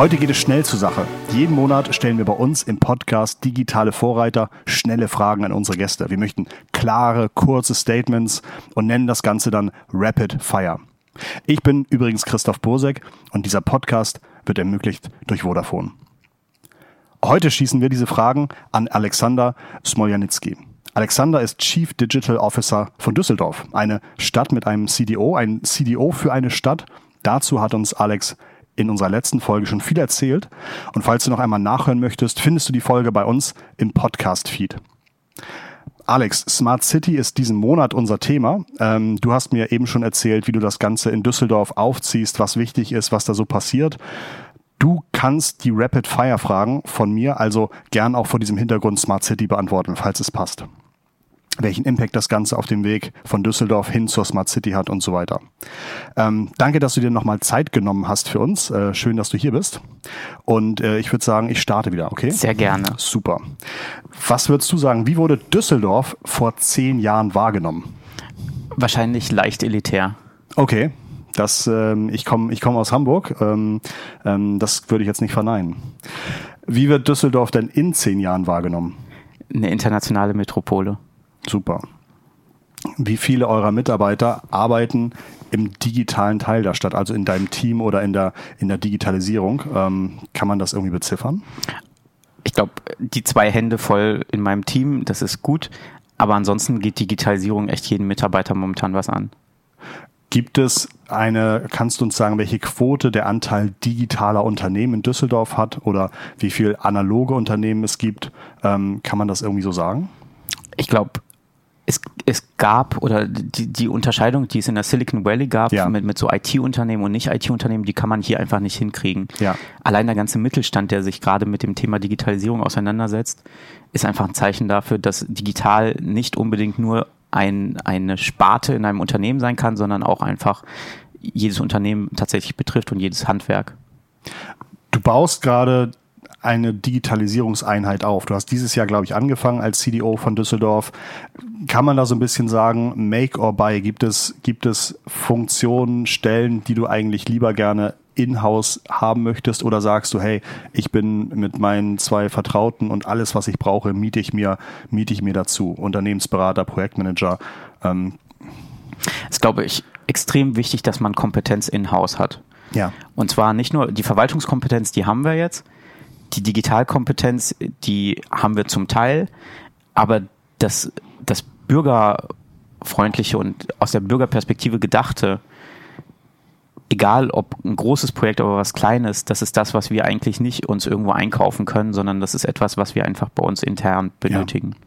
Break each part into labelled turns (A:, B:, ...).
A: Heute geht es schnell zur Sache. Jeden Monat stellen wir bei uns im Podcast digitale Vorreiter schnelle Fragen an unsere Gäste. Wir möchten klare, kurze Statements und nennen das Ganze dann Rapid Fire. Ich bin übrigens Christoph Bosek und dieser Podcast wird ermöglicht durch Vodafone. Heute schießen wir diese Fragen an Alexander Smoljanitsky. Alexander ist Chief Digital Officer von Düsseldorf, eine Stadt mit einem CDO, ein CDO für eine Stadt. Dazu hat uns Alex in unserer letzten Folge schon viel erzählt. Und falls du noch einmal nachhören möchtest, findest du die Folge bei uns im Podcast-Feed. Alex, Smart City ist diesen Monat unser Thema. Ähm, du hast mir eben schon erzählt, wie du das Ganze in Düsseldorf aufziehst, was wichtig ist, was da so passiert. Du kannst die Rapid-Fire-Fragen von mir also gern auch vor diesem Hintergrund Smart City beantworten, falls es passt welchen Impact das Ganze auf dem Weg von Düsseldorf hin zur Smart City hat und so weiter. Ähm, danke, dass du dir nochmal Zeit genommen hast für uns. Äh, schön, dass du hier bist. Und äh, ich würde sagen, ich starte wieder, okay?
B: Sehr gerne.
A: Super. Was würdest du sagen, wie wurde Düsseldorf vor zehn Jahren wahrgenommen?
B: Wahrscheinlich leicht elitär.
A: Okay. Das, ähm, ich komme ich komm aus Hamburg. Ähm, ähm, das würde ich jetzt nicht verneinen. Wie wird Düsseldorf denn in zehn Jahren wahrgenommen?
B: Eine internationale Metropole.
A: Super. Wie viele eurer Mitarbeiter arbeiten im digitalen Teil der Stadt, also in deinem Team oder in der, in der Digitalisierung? Ähm, kann man das irgendwie beziffern?
B: Ich glaube, die zwei Hände voll in meinem Team, das ist gut. Aber ansonsten geht Digitalisierung echt jeden Mitarbeiter momentan was an.
A: Gibt es eine, kannst du uns sagen, welche Quote der Anteil digitaler Unternehmen in Düsseldorf hat oder wie viel analoge Unternehmen es gibt? Ähm, kann man das irgendwie so sagen?
B: Ich glaube, es, es gab oder die, die Unterscheidung, die es in der Silicon Valley gab ja. mit, mit so IT-Unternehmen und Nicht-IT-Unternehmen, die kann man hier einfach nicht hinkriegen. Ja. Allein der ganze Mittelstand, der sich gerade mit dem Thema Digitalisierung auseinandersetzt, ist einfach ein Zeichen dafür, dass digital nicht unbedingt nur ein, eine Sparte in einem Unternehmen sein kann, sondern auch einfach jedes Unternehmen tatsächlich betrifft und jedes Handwerk.
A: Du baust gerade eine Digitalisierungseinheit auf. Du hast dieses Jahr, glaube ich, angefangen als CDO von Düsseldorf. Kann man da so ein bisschen sagen, make or buy? Gibt es, gibt es Funktionen, Stellen, die du eigentlich lieber gerne in-house haben möchtest oder sagst du, hey, ich bin mit meinen zwei Vertrauten und alles, was ich brauche, miete ich mir, miete ich mir dazu. Unternehmensberater, Projektmanager. Ähm.
B: Das ist, glaube ich, extrem wichtig, dass man Kompetenz in-house hat. Ja. Und zwar nicht nur die Verwaltungskompetenz, die haben wir jetzt, die Digitalkompetenz, die haben wir zum Teil, aber das, das bürgerfreundliche und aus der Bürgerperspektive gedachte, egal ob ein großes Projekt oder was kleines, das ist das, was wir eigentlich nicht uns irgendwo einkaufen können, sondern das ist etwas, was wir einfach bei uns intern benötigen. Ja.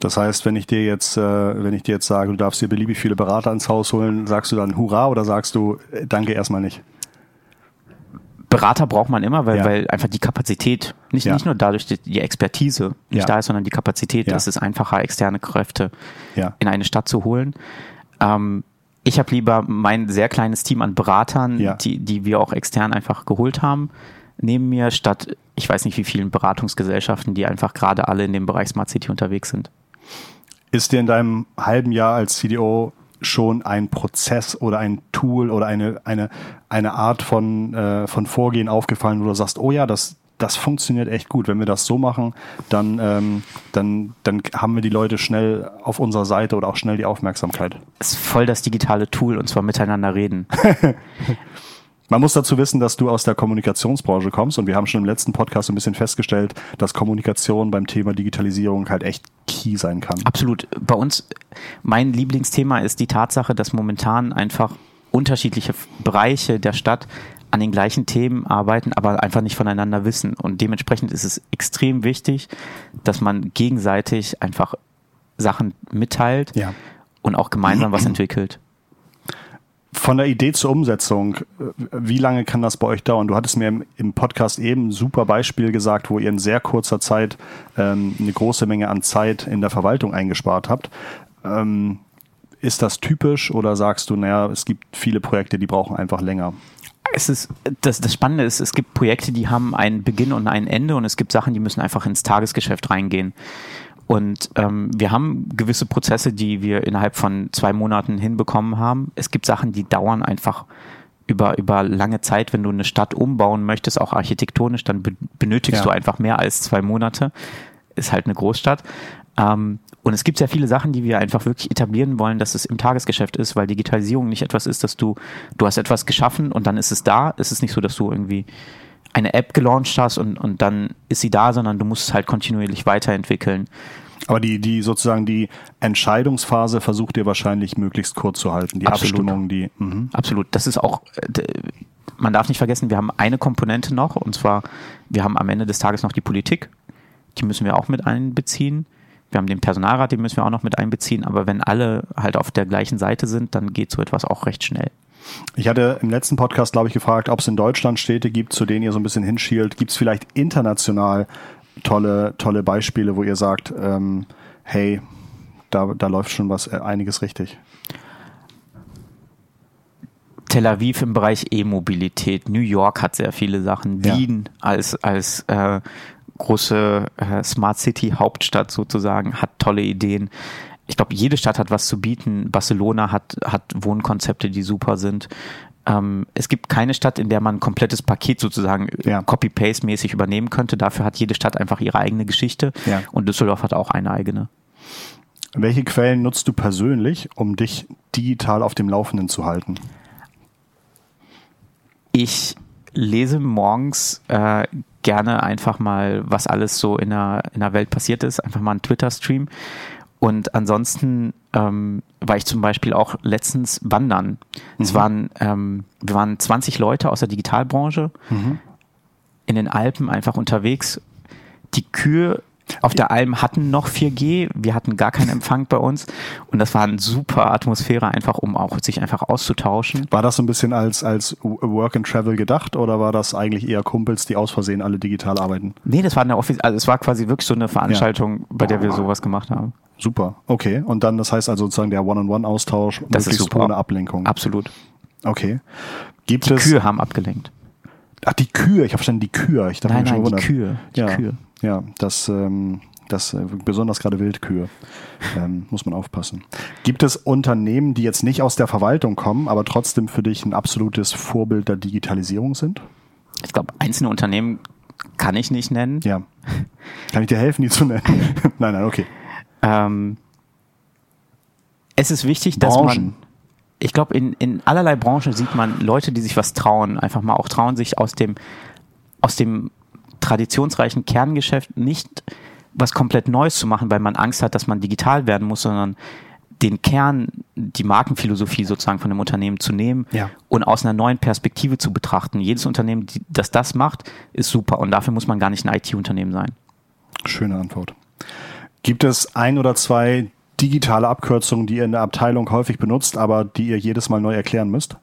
A: Das heißt, wenn ich dir jetzt, äh, wenn ich dir jetzt sage, du darfst dir beliebig viele Berater ins Haus holen, sagst du dann Hurra oder sagst du äh, Danke erstmal nicht?
B: Berater braucht man immer, weil, ja. weil einfach die Kapazität, nicht, ja. nicht nur dadurch die, die Expertise nicht ja. da ist, sondern die Kapazität, ja. es ist einfacher, externe Kräfte in eine Stadt zu holen. Ähm, ich habe lieber mein sehr kleines Team an Beratern, die, die wir auch extern einfach geholt haben, neben mir, statt ich weiß nicht wie vielen Beratungsgesellschaften, die einfach gerade alle in dem Bereich Smart City unterwegs sind.
A: Ist dir in deinem halben Jahr als CDO schon ein Prozess oder ein Tool oder eine, eine, eine Art von, äh, von Vorgehen aufgefallen, wo du sagst, oh ja, das, das funktioniert echt gut. Wenn wir das so machen, dann, ähm, dann, dann haben wir die Leute schnell auf unserer Seite oder auch schnell die Aufmerksamkeit.
B: Es ist voll das digitale Tool und zwar miteinander reden.
A: Man muss dazu wissen, dass du aus der Kommunikationsbranche kommst und wir haben schon im letzten Podcast ein bisschen festgestellt, dass Kommunikation beim Thema Digitalisierung halt echt key sein kann.
B: Absolut. Bei uns, mein Lieblingsthema ist die Tatsache, dass momentan einfach unterschiedliche Bereiche der Stadt an den gleichen Themen arbeiten, aber einfach nicht voneinander wissen. Und dementsprechend ist es extrem wichtig, dass man gegenseitig einfach Sachen mitteilt ja. und auch gemeinsam was entwickelt.
A: Von der Idee zur Umsetzung, wie lange kann das bei euch dauern? Du hattest mir im, im Podcast eben ein super Beispiel gesagt, wo ihr in sehr kurzer Zeit ähm, eine große Menge an Zeit in der Verwaltung eingespart habt. Ähm, ist das typisch oder sagst du, naja, es gibt viele Projekte, die brauchen einfach länger?
B: Es ist, das, das Spannende ist, es gibt Projekte, die haben einen Beginn und ein Ende und es gibt Sachen, die müssen einfach ins Tagesgeschäft reingehen. Und ähm, wir haben gewisse Prozesse, die wir innerhalb von zwei Monaten hinbekommen haben. Es gibt Sachen, die dauern einfach über, über lange Zeit, wenn du eine Stadt umbauen möchtest, auch architektonisch, dann benötigst ja. du einfach mehr als zwei Monate. Ist halt eine Großstadt. Ähm, und es gibt sehr viele Sachen, die wir einfach wirklich etablieren wollen, dass es im Tagesgeschäft ist, weil Digitalisierung nicht etwas ist, dass du, du hast etwas geschaffen und dann ist es da. Es ist nicht so, dass du irgendwie eine App gelauncht hast und, und dann ist sie da, sondern du musst es halt kontinuierlich weiterentwickeln.
A: Aber die, die sozusagen die Entscheidungsphase versucht ihr wahrscheinlich möglichst kurz zu halten. Die Absolut. Abstimmung, die.
B: Mh. Absolut. Das ist auch, man darf nicht vergessen, wir haben eine Komponente noch und zwar, wir haben am Ende des Tages noch die Politik. Die müssen wir auch mit einbeziehen. Wir haben den Personalrat, den müssen wir auch noch mit einbeziehen. Aber wenn alle halt auf der gleichen Seite sind, dann geht so etwas auch recht schnell.
A: Ich hatte im letzten Podcast, glaube ich, gefragt, ob es in Deutschland Städte gibt, zu denen ihr so ein bisschen hinschielt. Gibt es vielleicht international tolle, tolle Beispiele, wo ihr sagt, ähm, hey, da, da läuft schon was, äh, einiges richtig?
B: Tel Aviv im Bereich E-Mobilität, New York hat sehr viele Sachen, Wien als, als äh, große äh, Smart City Hauptstadt sozusagen hat tolle Ideen. Ich glaube, jede Stadt hat was zu bieten. Barcelona hat, hat Wohnkonzepte, die super sind. Ähm, es gibt keine Stadt, in der man ein komplettes Paket sozusagen ja. Copy-Paste-mäßig übernehmen könnte. Dafür hat jede Stadt einfach ihre eigene Geschichte. Ja. Und Düsseldorf hat auch eine eigene.
A: Welche Quellen nutzt du persönlich, um dich digital auf dem Laufenden zu halten?
B: Ich lese morgens äh, gerne einfach mal, was alles so in der, in der Welt passiert ist, einfach mal einen Twitter-Stream. Und ansonsten ähm, war ich zum Beispiel auch letztens wandern. Mhm. Es waren, ähm, wir waren 20 Leute aus der Digitalbranche mhm. in den Alpen einfach unterwegs. Die Kühe auf der Alm hatten noch 4G, wir hatten gar keinen Empfang bei uns und das war eine super Atmosphäre einfach, um auch sich einfach auszutauschen.
A: War das so ein bisschen als, als Work and Travel gedacht oder war das eigentlich eher Kumpels, die aus Versehen alle digital arbeiten?
B: Nee, das war eine Office also es war quasi wirklich so eine Veranstaltung, ja. bei der wir sowas gemacht haben.
A: Super, okay. Und dann, das heißt also sozusagen der One-on-One-Austausch
B: das ist super.
A: ohne Ablenkung.
B: Absolut.
A: Okay.
B: Gibt die es Kühe haben abgelenkt.
A: Ach, die Kühe, ich habe verstanden, die Kühe. Ich dachte
B: nein, nein, schon die Kühe. Die
A: ja.
B: Kühe.
A: Ja, das, ähm, das äh, besonders gerade Wildkühe. Ähm, muss man aufpassen. Gibt es Unternehmen, die jetzt nicht aus der Verwaltung kommen, aber trotzdem für dich ein absolutes Vorbild der Digitalisierung sind?
B: Ich glaube, einzelne Unternehmen kann ich nicht nennen.
A: Ja. Kann ich dir helfen, die zu nennen? nein, nein, okay.
B: Ähm, es ist wichtig, dass man ich glaube, in, in allerlei Branchen sieht man Leute, die sich was trauen, einfach mal auch trauen, sich aus dem, aus dem traditionsreichen Kerngeschäft nicht was komplett Neues zu machen, weil man Angst hat, dass man digital werden muss, sondern den Kern, die Markenphilosophie sozusagen von dem Unternehmen zu nehmen ja. und aus einer neuen Perspektive zu betrachten. Jedes Unternehmen, die, das das macht, ist super und dafür muss man gar nicht ein IT-Unternehmen sein.
A: Schöne Antwort. Gibt es ein oder zwei digitale Abkürzungen, die ihr in der Abteilung häufig benutzt, aber die ihr jedes Mal neu erklären müsst?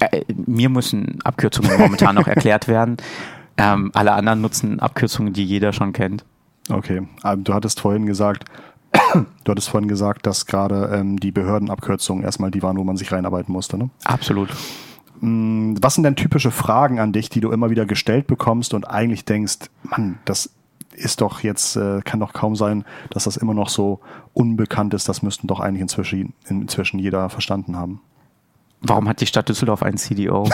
B: Äh, mir müssen Abkürzungen momentan noch erklärt werden. Ähm, alle anderen nutzen Abkürzungen, die jeder schon kennt.
A: Okay, ähm, du hattest vorhin gesagt, du hattest vorhin gesagt, dass gerade ähm, die Behördenabkürzungen erstmal die waren, wo man sich reinarbeiten musste, ne?
B: Absolut.
A: Mm, was sind denn typische Fragen an dich, die du immer wieder gestellt bekommst und eigentlich denkst, Mann, das ist doch jetzt, äh, kann doch kaum sein, dass das immer noch so unbekannt ist. Das müssten doch eigentlich inzwischen, inzwischen jeder verstanden haben.
B: Warum hat die Stadt Düsseldorf einen CDO?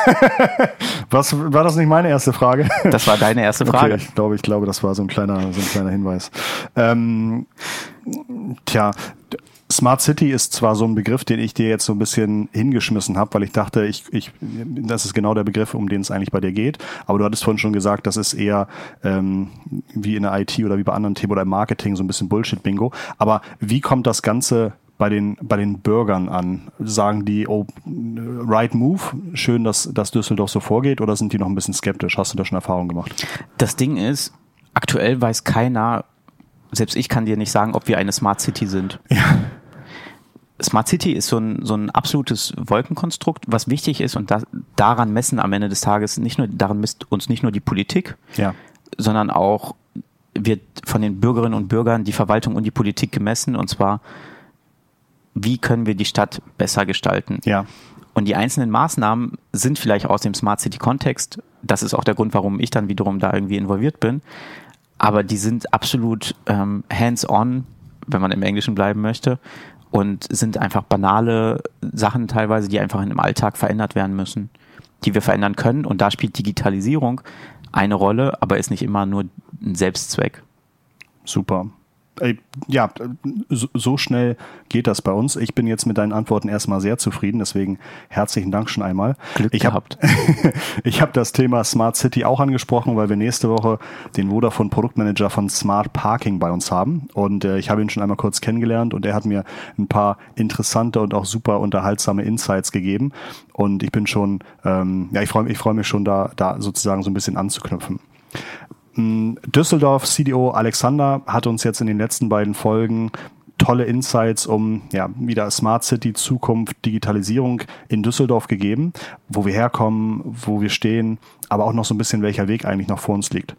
A: Was, war das nicht meine erste Frage?
B: Das war deine erste Frage.
A: Okay, ich glaube, ich glaube, das war so ein kleiner, so ein kleiner Hinweis. Ähm, tja, Smart City ist zwar so ein Begriff, den ich dir jetzt so ein bisschen hingeschmissen habe, weil ich dachte, ich, ich, das ist genau der Begriff, um den es eigentlich bei dir geht. Aber du hattest vorhin schon gesagt, das ist eher ähm, wie in der IT oder wie bei anderen Themen oder im Marketing so ein bisschen Bullshit-Bingo. Aber wie kommt das Ganze bei den, bei den Bürgern an? Sagen die, oh, right move, schön, dass, dass Düsseldorf so vorgeht, oder sind die noch ein bisschen skeptisch? Hast du da schon Erfahrung gemacht?
B: Das Ding ist, aktuell weiß keiner, selbst ich kann dir nicht sagen, ob wir eine Smart City sind. Ja. Smart City ist so ein, so ein absolutes Wolkenkonstrukt, was wichtig ist und da, daran messen am Ende des Tages nicht nur, daran misst uns nicht nur die Politik, ja. sondern auch wird von den Bürgerinnen und Bürgern die Verwaltung und die Politik gemessen und zwar wie können wir die Stadt besser gestalten.
A: Ja.
B: Und die einzelnen Maßnahmen sind vielleicht aus dem Smart City Kontext. Das ist auch der Grund, warum ich dann wiederum da irgendwie involviert bin. Aber die sind absolut ähm, hands-on, wenn man im Englischen bleiben möchte. und sind einfach banale Sachen teilweise, die einfach im Alltag verändert werden müssen, die wir verändern können. Und da spielt Digitalisierung eine Rolle, aber ist nicht immer nur ein Selbstzweck.
A: Super ja, so schnell geht das bei uns. Ich bin jetzt mit deinen Antworten erstmal sehr zufrieden, deswegen herzlichen Dank schon einmal.
B: Glück
A: ich
B: habe
A: ich hab das Thema Smart City auch angesprochen, weil wir nächste Woche den Vodafone Produktmanager von Smart Parking bei uns haben und äh, ich habe ihn schon einmal kurz kennengelernt und er hat mir ein paar interessante und auch super unterhaltsame Insights gegeben und ich bin schon, ähm, ja, ich freue ich freu mich schon da, da sozusagen so ein bisschen anzuknüpfen. Düsseldorf CDO Alexander hat uns jetzt in den letzten beiden Folgen tolle Insights um ja, wieder Smart City, Zukunft, Digitalisierung in Düsseldorf gegeben, wo wir herkommen, wo wir stehen, aber auch noch so ein bisschen, welcher Weg eigentlich noch vor uns liegt.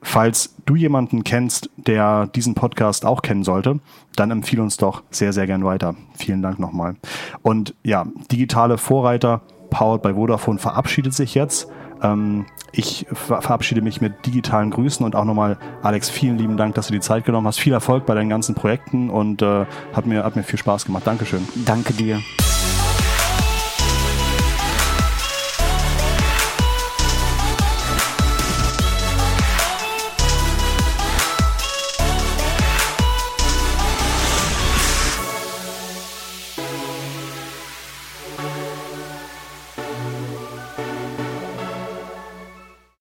A: Falls du jemanden kennst, der diesen Podcast auch kennen sollte, dann empfehle uns doch sehr, sehr gern weiter. Vielen Dank nochmal. Und ja, digitale Vorreiter, powered by Vodafone, verabschiedet sich jetzt. Ähm, ich verabschiede mich mit digitalen Grüßen und auch nochmal, Alex, vielen lieben Dank, dass du die Zeit genommen hast. Viel Erfolg bei deinen ganzen Projekten und äh, hat, mir, hat mir viel Spaß gemacht. Dankeschön.
B: Danke dir.